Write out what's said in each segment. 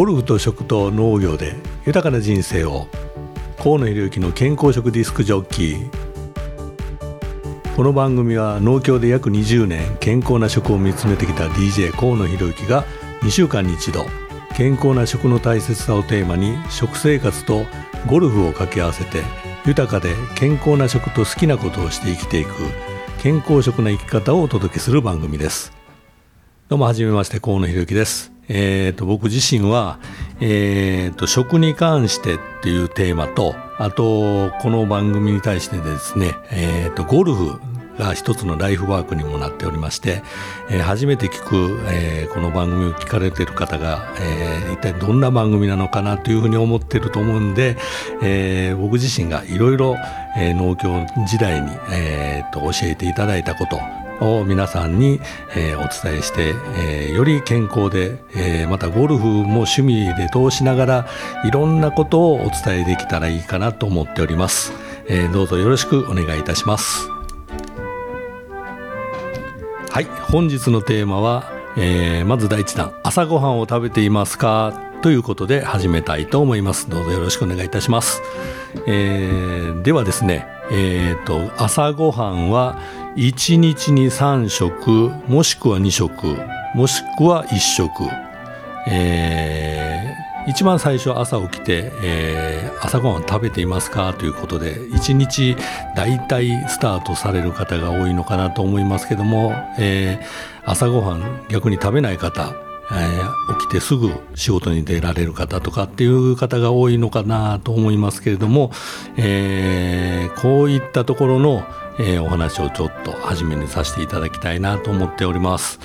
ゴルフと食と農業で豊かな人生を河野博之の健康食ディスクジョッキー。この番組は農協で約20年健康な食を見つめてきた DJ 河野博之が2週間に一度健康な食の大切さをテーマに食生活とゴルフを掛け合わせて豊かで健康な食と好きなことをして生きていく健康食な生き方をお届けする番組です。どうもはめまして河野博之です。えーと、僕自身は、えーと、食に関してっていうテーマとあとこの番組に対してですね、えーとゴルフが一つのライフワークにもなっておりまして、えー、初めて聞く、えー、この番組を聞かれてる方が、えー、一体どんな番組なのかなというふうに思ってると思うんで、えー、僕自身がいろいろ農協時代に、えー、と教えていただいたことを皆さんに、えー、お伝えして、えー、より健康で、えー、またゴルフも趣味で通しながらいろんなことをお伝えできたらいいかなと思っております、えー、どうぞよろしくお願いいたします。はい本日のテーマは、えー、まず第一弾朝ごはんを食べていますかということで始めたいと思います。どうぞよろしくお願いいたします、えー、ではですねえーと、朝ごはんは1日に3食もしくは2食もしくは1食、えー、一番最初朝起きて、えー、朝ごはん食べていますかということで1日大体スタートされる方が多いのかなと思いますけども、えー、朝ごはん逆に食べない方えー、起きてすぐ仕事に出られる方とかっていう方が多いのかなと思いますけれども、えー、こういったところの、えー、お話をちょっと初めにさせていただきたいなと思っております。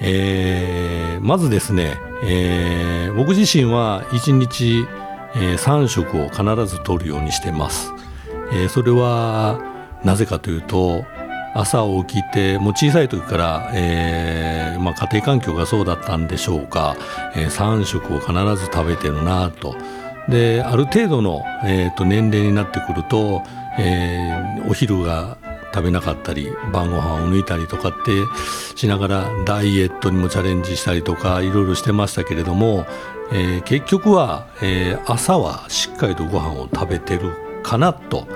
えー、まずですね、えー、僕自身は1日、えー、3食を必ず取るようにしてます。えー、それはなぜかというと朝起きてもう小さい時から、えーまあ、家庭環境がそうだったんでしょうか、えー、3食を必ず食べてるなと。である程度の、えーと、年齢になってくると、えー、お昼が食べなかったり晩ご飯を抜いたりとかってしながらダイエットにもチャレンジしたりとかいろいろしてましたけれども、えー、結局は、えー、朝はしっかりとご飯を食べてるかなと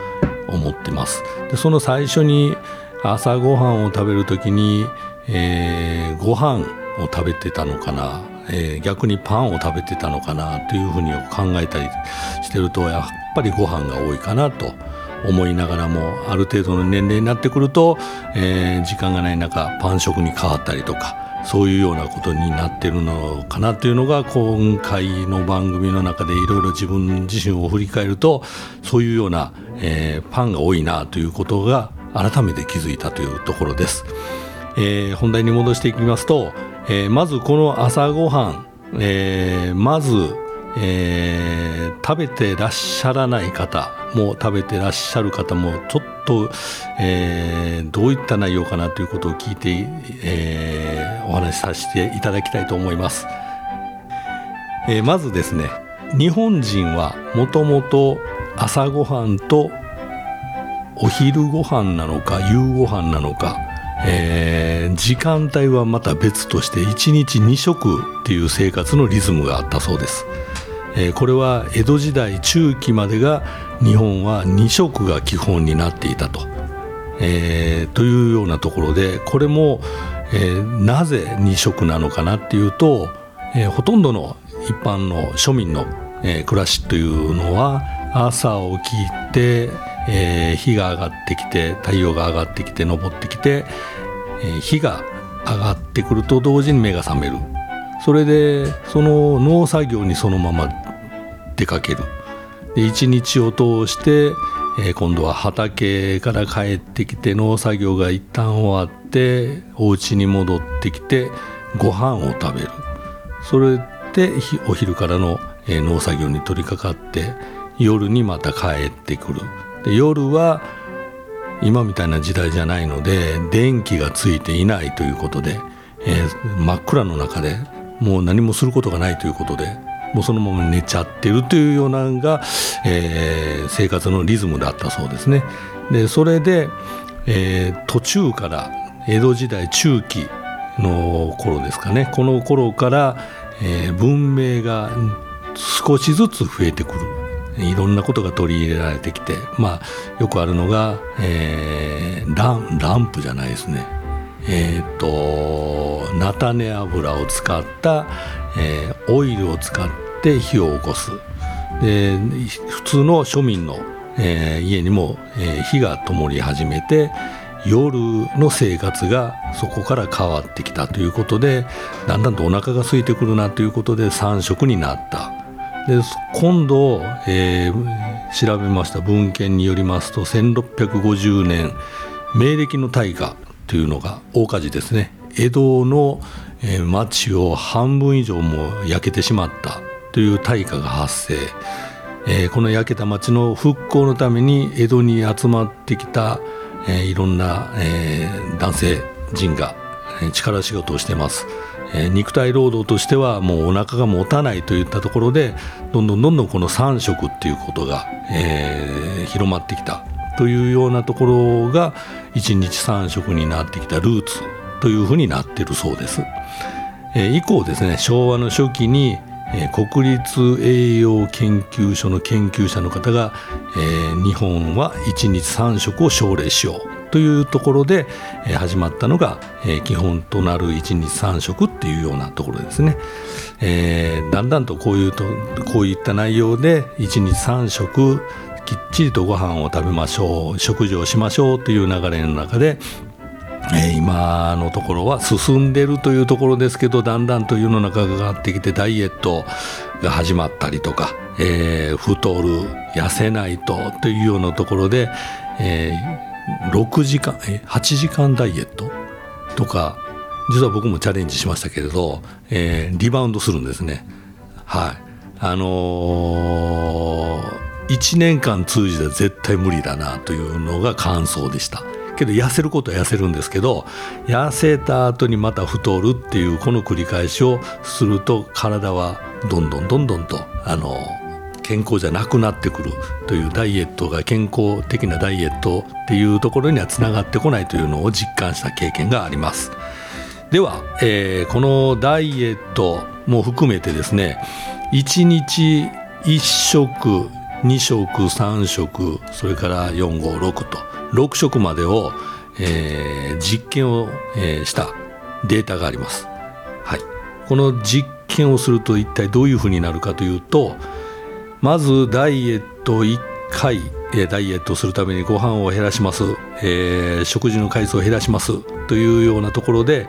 思ってます。でその最初に朝ごはんを食べる時に、えー、ご飯を食べてたのかな、えー、逆にパンを食べてたのかなというふうに考えたりしてるとやっぱりご飯が多いかなと思いながらもある程度の年齢になってくると、えー、時間がない中パン食に変わったりとかそういうようなことになってるのかなというのが今回の番組の中でいろいろ自分自身を振り返るとそういうような、えー、パンが多いなということが改めて気づいたというところです、えー、本題に戻していきますと、えー、まずこの朝ごはん、えー、まず、えー、食べてらっしゃらない方も食べてらっしゃる方もちょっと、えー、どういった内容かなということを聞いて、えー、お話しさせていただきたいと思います、えー、まずですね日本人はもともと朝ごはんとお昼ご飯なのか夕ご飯なのか、えー、時間帯はまた別として1日2食っていう生活のリズムがあったそうです、えー、これは江戸時代中期までが日本は2食が基本になっていたと、えー、というようなところでこれも、え、なぜ2食なのかなっていうと、え、ほとんどの一般の庶民の、え、暮らしというのは朝起きてえー、日が上がってきて太陽が上がってきて昇ってきて、えー、日が上がってくると同時に目が覚める。それでその農作業にそのまま出かける。で一日を通して、えー、今度は畑から帰ってきて農作業が一旦終わってお家に戻ってきてご飯を食べる。それでお昼からの、えー、農作業に取り掛かって夜にまた帰ってくる。で夜は今みたいな時代じゃないので電気がついていないということで、えー、真っ暗の中でもう何もすることがないということでもうそのまま寝ちゃってるというようなのが、えー、生活のリズムだったそうですね。でそれで、えー、途中から江戸時代中期の頃ですかねこの頃から、えー、文明が少しずつ増えてくるいろんなことが取り入れられてきて、まあ、よくあるのが、えー、ランランプじゃないですね。えっ、と菜種油を使った、えー、オイルを使って火を起こす。で普通の庶民の、えー、家にも、えー、火が灯り始めて夜の生活がそこから変わってきたということでだんだんとお腹が空いてくるなということで3食になった。で今度、えー、調べました文献によりますと1650年明暦の大火というのが大火事ですね。江戸の、えー、町を半分以上も焼けてしまったという大火が発生、えー、この焼けた町の復興のために江戸に集まってきたえー、いろんな、えー、男性陣が力仕事をしてます、え、肉体労働としてはもうお腹が持たないといったところでどんどんどんどんこの3食っていうことが、えー、広まってきたというようなところが1日3食になってきたルーツというふうになってるそうです。え、以降ですね昭和の初期にえ国立栄養研究所の研究者の方が、えー、日本は1日3食を奨励しようというところで、始まったのが、基本となる1日3食っていうようなところですね、えー、だんだんとこういうとこういった内容で1日3食きっちりとご飯を食べましょう食事をしましょうという流れの中で、今のところは進んでるというところですけどだんだんと世の中が変わってきてダイエットが始まったりとか、えー、太る痩せないとというようなところで、えー、6時間え8時間ダイエット？とか実は僕もチャレンジしましたけれど、えー、リバウンドするんですね。はいあのー、1年間通じて絶対無理だなというのが感想でした。けど痩せることは痩せるんですけど痩せた後にまた太るっていうこの繰り返しをすると体はどんどんどんどんとあの健康じゃなくなってくるというダイエットが健康的なダイエットっていうところにはつながってこないというのを実感した経験があります。では、えー、このダイエットも含めてですね1日1食2食3食それから456と6色までを、えー、実験を、えー、したデータがあります。はい、この実験をすると一体どういうふうになるかというとまずダイエット1回ダイエットするためにご飯を減らします、えー、食事の回数を減らします。というようなところで、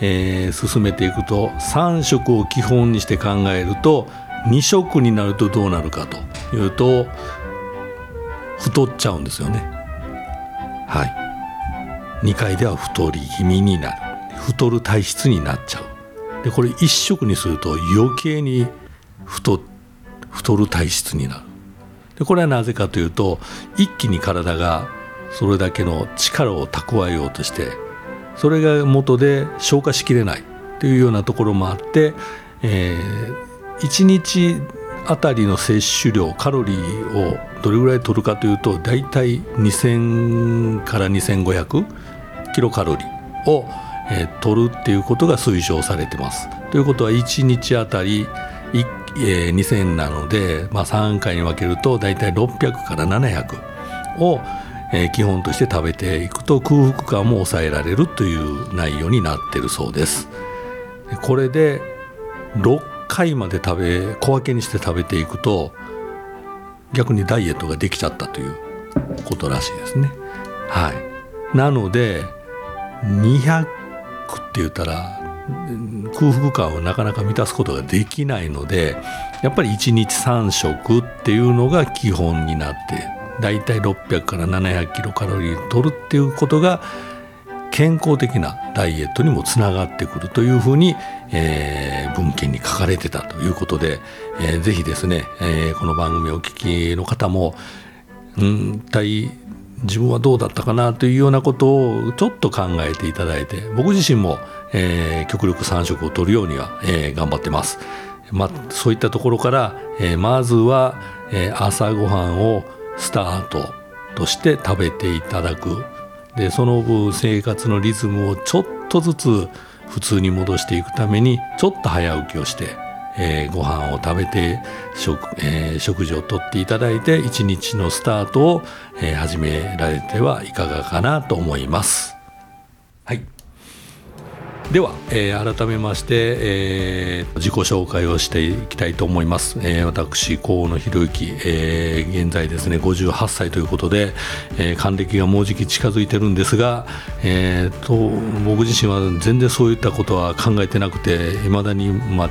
えー、進めていくと3食を基本にして考えると2食になるとどうなるかと。いうと太っちゃうんですよね。はい。2階では太り気味になる。太る体質になっちゃう。でこれ一食にすると余計に太太る体質になるでこれはなぜかというと一気に体がそれだけの力を蓄えようとしてそれが元で消化しきれないというようなところもあって、えー、1日あたりの摂取量カロリーをどれぐらい取るかというと大体2000から2500キロカロリーを、えー、取るっていうことが推奨されてます。ということは1日あたり1えー、2000なので、まあ、3回に分けると大体600から700を、えー、基本として食べていくと空腹感も抑えられるという内容になってるそうです。これで6回まで食べ小分けにして食べていくと逆にダイエットができちゃったということらしいですね。はい、なので200って言ったら空腹感をなかなか満たすことができないのでやっぱり1日3食っていうのが基本になってだいたい600から700キロカロリー取るっていうことが健康的なダイエットにもつながってくるというふうに、えー、文献に書かれてたということで、えー、ぜひですね、えー、この番組をお聞きの方もうん一体自分はどうだったかなというようなことをちょっと考えていただいて僕自身も、えー、極力3食を取るようには、えー、頑張ってます。まあ、そういったところから、えー、まずは、えー、朝ごはんをスタートとして食べていただくでその分生活のリズムをちょっとずつ普通に戻していくためにちょっと早起きをしてえー、ご飯を食べて食,、えー、食事をとっていただいて一日のスタートを、えー、始められてはいかがかなと思います。はいでは、えー、改めまして、えー、自己紹介をしていきたいと思います、えー、私河野博之、えー、現在ですね58歳ということで、えー、還暦がもうじき近づいてるんですが、えーと、僕自身は全然そういったことは考えてなくていまだに、まあ、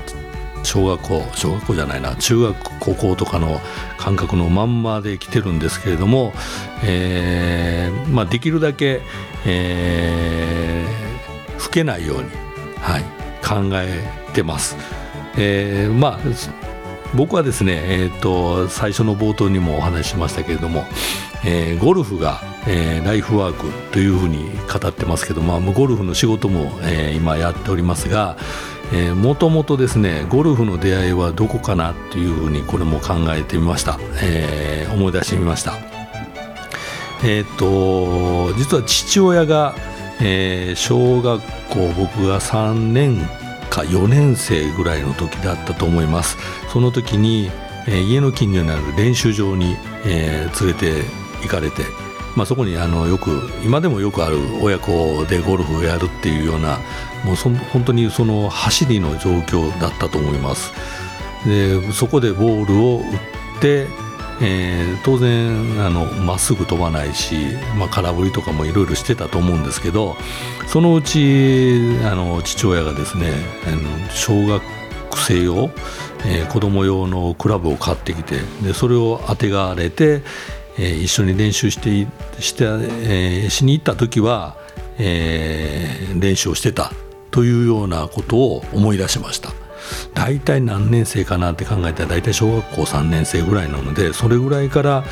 小学校小学校じゃないな中学高校とかの感覚のまんまで来てるんですけれども、えーまあ、できるだけ、えーけないように、はい、考えてます。えー、まあ僕はですね、えーと、最初の冒頭にもお話ししましたけれども、えー、ゴルフが、えー、ライフワークというふうに語ってますけど、まあ、ゴルフの仕事も、えー、今やっておりますがもともとですねゴルフの出会いはどこかなっていうふうにこれも考えてみました、えー、思い出してみましたえっ、と実は父親がえー、小学校僕が3年か4年生ぐらいの時だったと思います。その時に、え、家の近所にある練習場に、えー、連れて行かれて、まあ、そこにあのよく今でもよくある親子でゴルフをやるっていうようなもうそ本当にその走りの状況だったと思います。でそこでボールを打ってえー、当然あのまっすぐ飛ばないし、まあ、空振りとかもいろいろしてたと思うんですけどそのうちあの父親がですね小学生用、えー、子供用のクラブを買ってきてでそれをあてがわれて、えー、一緒に練習してして、えー、しに行った時は、えー、練習をしてたというようなことを思い出しました。大体何年生かなって考えたら大体小学校3年生ぐらいなのでそれぐらいから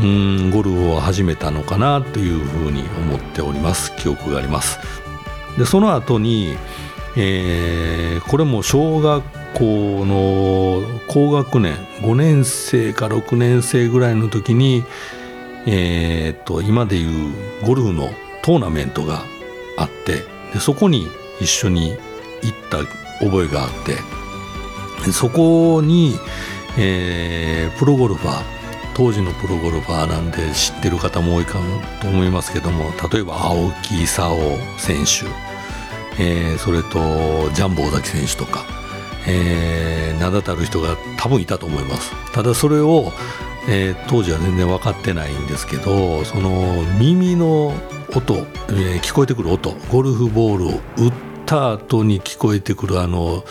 うんゴルフを始めたのかなというふうに思っております。記憶があります。でその後に、えー、これも小学校の高学年5年生か6年生ぐらいの時に、えー、と今でいうゴルフのトーナメントがあってでそこに一緒に行った覚えがあって。そこに、えー、プロゴルファー当時のプロゴルファーなんで知ってる方も多いかと思いますけども例えば青木功選手、えー、それとジャンボ尾崎選手とか、えー、名だたる人が多分いたと思います。ただそれを、えー、当時は全然分かってないんですけどその耳の音、え、聞こえてくる音ゴルフボールを打ってた後に聞こえてくるあの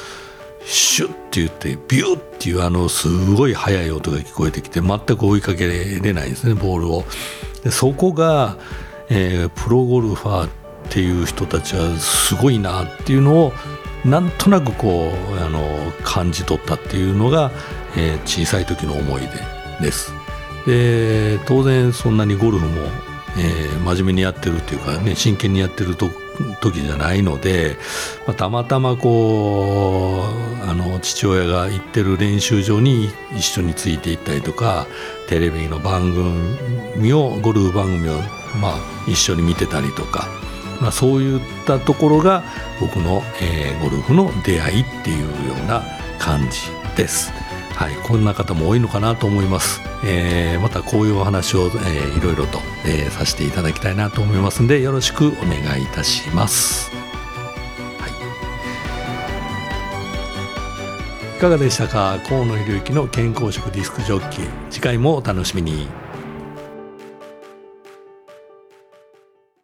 シュッって言ってビューっていうあのすごい速い音が聞こえてきて全く追いかけれないんですねボールを。でそこが、えー、プロゴルファーっていう人たちはすごいなっていうのをなんとなくこうあの感じ取ったっていうのが、えー、小さい時の思い出です。で当然そんなにゴルフも、えー、真面目にやってるっていうかね真剣にやってると時じゃないので、まあ、たまたまこうあの父親が行ってる練習場に一緒についていったりとかテレビの番組をゴルフ番組を、まあ、一緒に見てたりとか、まあ、そういったところが僕の、えー、ゴルフの出会いっていうような感じです。はい、こんな方も多いのかなと思います。えー、またこういうお話を、えー、いろいろと、えー、させていただきたいなと思いますのでよろしくお願いいたします。はい、いかがでしたか？河野博之の健康食ディスクジョッキー次回もお楽しみに。